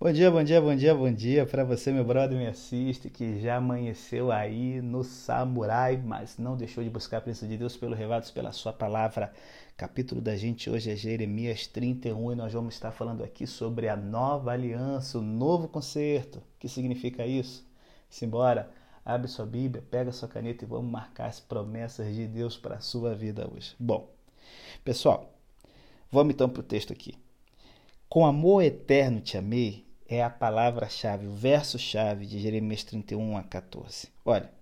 Bom dia, bom dia, bom dia, bom dia para você, meu brother, me assiste, que já amanheceu aí no Samurai, mas não deixou de buscar a presença de Deus pelo revados, pela sua palavra. Capítulo da gente hoje é Jeremias 31 e nós vamos estar falando aqui sobre a nova aliança, o novo concerto. O que significa isso? Simbora, abre sua Bíblia, pega sua caneta e vamos marcar as promessas de Deus para a sua vida hoje. Bom, pessoal, vamos então para o texto aqui. Com amor eterno te amei, é a palavra-chave, o verso-chave de Jeremias 31 a 14. Olha,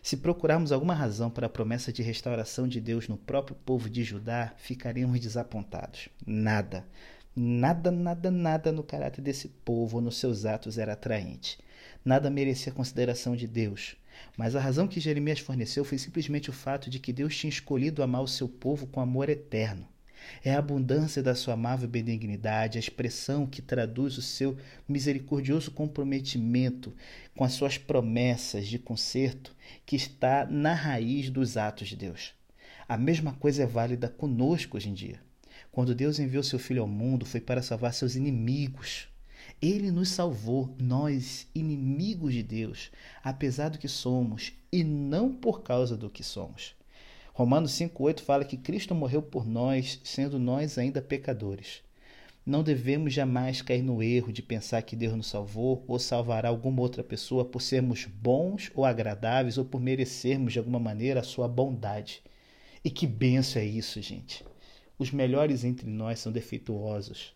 se procurarmos alguma razão para a promessa de restauração de Deus no próprio povo de Judá, ficaremos desapontados. Nada, nada, nada, nada no caráter desse povo ou nos seus atos era atraente. Nada merecia consideração de Deus. Mas a razão que Jeremias forneceu foi simplesmente o fato de que Deus tinha escolhido amar o seu povo com amor eterno. É a abundância da sua amável benignidade, a expressão que traduz o seu misericordioso comprometimento com as suas promessas de conserto que está na raiz dos atos de Deus. A mesma coisa é válida conosco hoje em dia. Quando Deus enviou seu Filho ao mundo, foi para salvar seus inimigos. Ele nos salvou, nós, inimigos de Deus, apesar do que somos e não por causa do que somos. Romanos 5,8 fala que Cristo morreu por nós, sendo nós ainda pecadores. Não devemos jamais cair no erro de pensar que Deus nos salvou ou salvará alguma outra pessoa por sermos bons ou agradáveis ou por merecermos de alguma maneira a sua bondade. E que benção é isso, gente! Os melhores entre nós são defeituosos.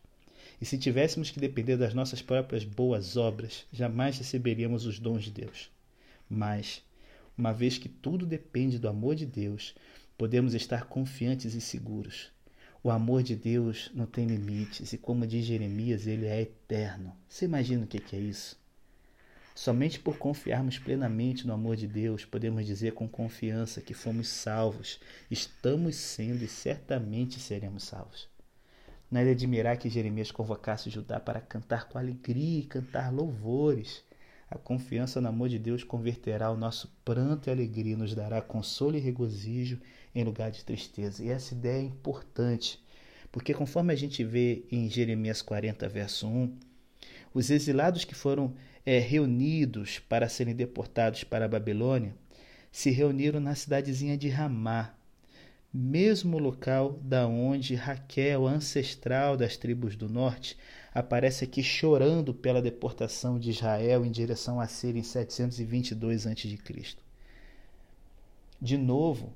E se tivéssemos que depender das nossas próprias boas obras, jamais receberíamos os dons de Deus. Mas uma vez que tudo depende do amor de Deus, podemos estar confiantes e seguros. O amor de Deus não tem limites e, como diz Jeremias, ele é eterno. Você imagina o que é isso? Somente por confiarmos plenamente no amor de Deus, podemos dizer com confiança que fomos salvos, estamos sendo e certamente seremos salvos. Não é de admirar que Jeremias convocasse Judá para cantar com alegria e cantar louvores. A confiança no amor de Deus converterá o nosso pranto e alegria, nos dará consolo e regozijo em lugar de tristeza. E essa ideia é importante, porque conforme a gente vê em Jeremias 40, verso 1, os exilados que foram é, reunidos para serem deportados para a Babilônia se reuniram na cidadezinha de Ramá, mesmo local da onde Raquel, ancestral das tribos do norte, aparece aqui chorando pela deportação de Israel em direção a Síria em 722 a.C. De novo,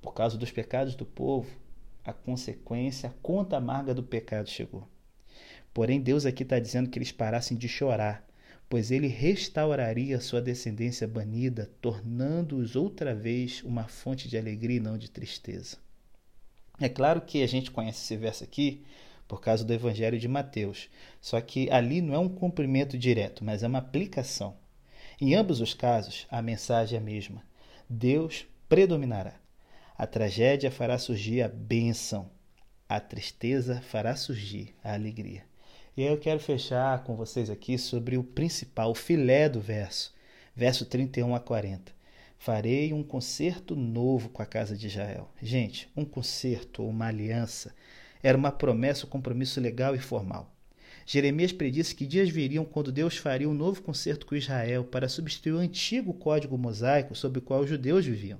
por causa dos pecados do povo, a consequência, a conta amarga do pecado chegou. Porém, Deus aqui está dizendo que eles parassem de chorar, pois ele restauraria sua descendência banida, tornando-os outra vez uma fonte de alegria e não de tristeza. É claro que a gente conhece esse verso aqui por causa do Evangelho de Mateus, só que ali não é um cumprimento direto, mas é uma aplicação. Em ambos os casos, a mensagem é a mesma: Deus predominará. A tragédia fará surgir a bênção, a tristeza fará surgir a alegria. E aí eu quero fechar com vocês aqui sobre o principal, o filé do verso, verso 31 a 40. Farei um concerto novo com a casa de Israel. Gente, um concerto ou uma aliança era uma promessa, um compromisso legal e formal. Jeremias predisse que dias viriam quando Deus faria um novo concerto com Israel para substituir o antigo código mosaico sob o qual os judeus viviam.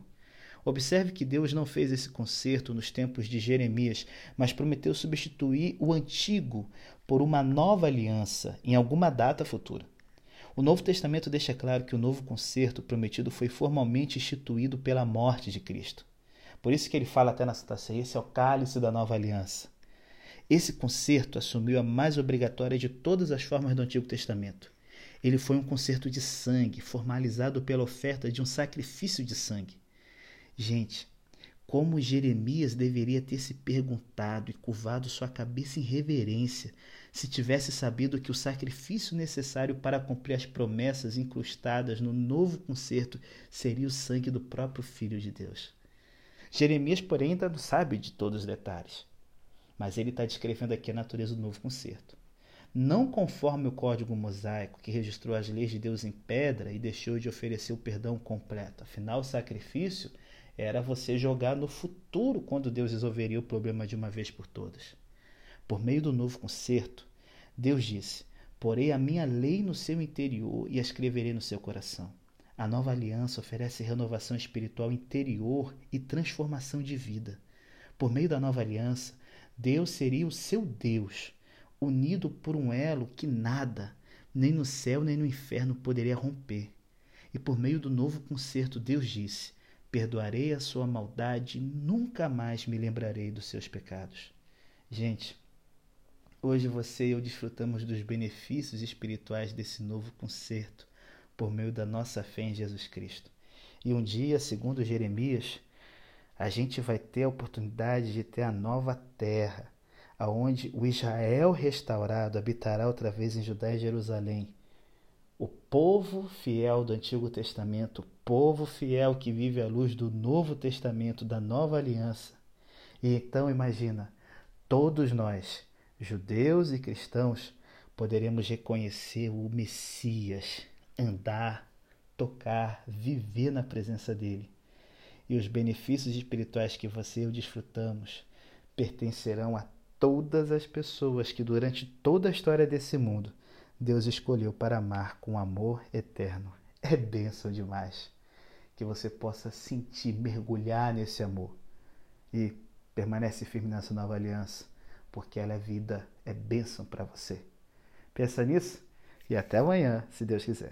Observe que Deus não fez esse concerto nos tempos de Jeremias, mas prometeu substituir o antigo por uma nova aliança em alguma data futura. O Novo Testamento deixa claro que o novo concerto prometido foi formalmente instituído pela morte de Cristo. Por isso que ele fala até na Santa Ceia, esse é o cálice da nova aliança. Esse concerto assumiu a mais obrigatória de todas as formas do Antigo Testamento. Ele foi um concerto de sangue, formalizado pela oferta de um sacrifício de sangue. Gente, como Jeremias deveria ter se perguntado e curvado sua cabeça em reverência se tivesse sabido que o sacrifício necessário para cumprir as promessas incrustadas no novo concerto seria o sangue do próprio Filho de Deus. Jeremias, porém, ainda não sabe de todos os detalhes, mas ele está descrevendo aqui a natureza do novo concerto. Não conforme o código mosaico, que registrou as leis de Deus em pedra e deixou de oferecer o perdão completo. Afinal, o sacrifício era você jogar no futuro quando Deus resolveria o problema de uma vez por todas. Por meio do novo concerto, Deus disse: Porei a minha lei no seu interior e a escreverei no seu coração. A nova aliança oferece renovação espiritual interior e transformação de vida. Por meio da nova aliança, Deus seria o seu Deus, unido por um elo que nada, nem no céu nem no inferno, poderia romper. E por meio do novo concerto, Deus disse: Perdoarei a sua maldade e nunca mais me lembrarei dos seus pecados. Gente, hoje você e eu desfrutamos dos benefícios espirituais desse novo concerto por meio da nossa fé em Jesus Cristo. E um dia, segundo Jeremias, a gente vai ter a oportunidade de ter a nova terra, aonde o Israel restaurado habitará outra vez em Judá e Jerusalém. Povo fiel do Antigo Testamento, povo fiel que vive à luz do Novo Testamento, da nova aliança. E então imagina, todos nós, judeus e cristãos, poderemos reconhecer o Messias, andar, tocar, viver na presença dele. E os benefícios espirituais que você e eu desfrutamos pertencerão a todas as pessoas que durante toda a história desse mundo Deus escolheu para amar com amor eterno. É bênção demais que você possa sentir, mergulhar nesse amor e permanece firme nessa nova aliança, porque ela é vida, é bênção para você. Pensa nisso e até amanhã, se Deus quiser.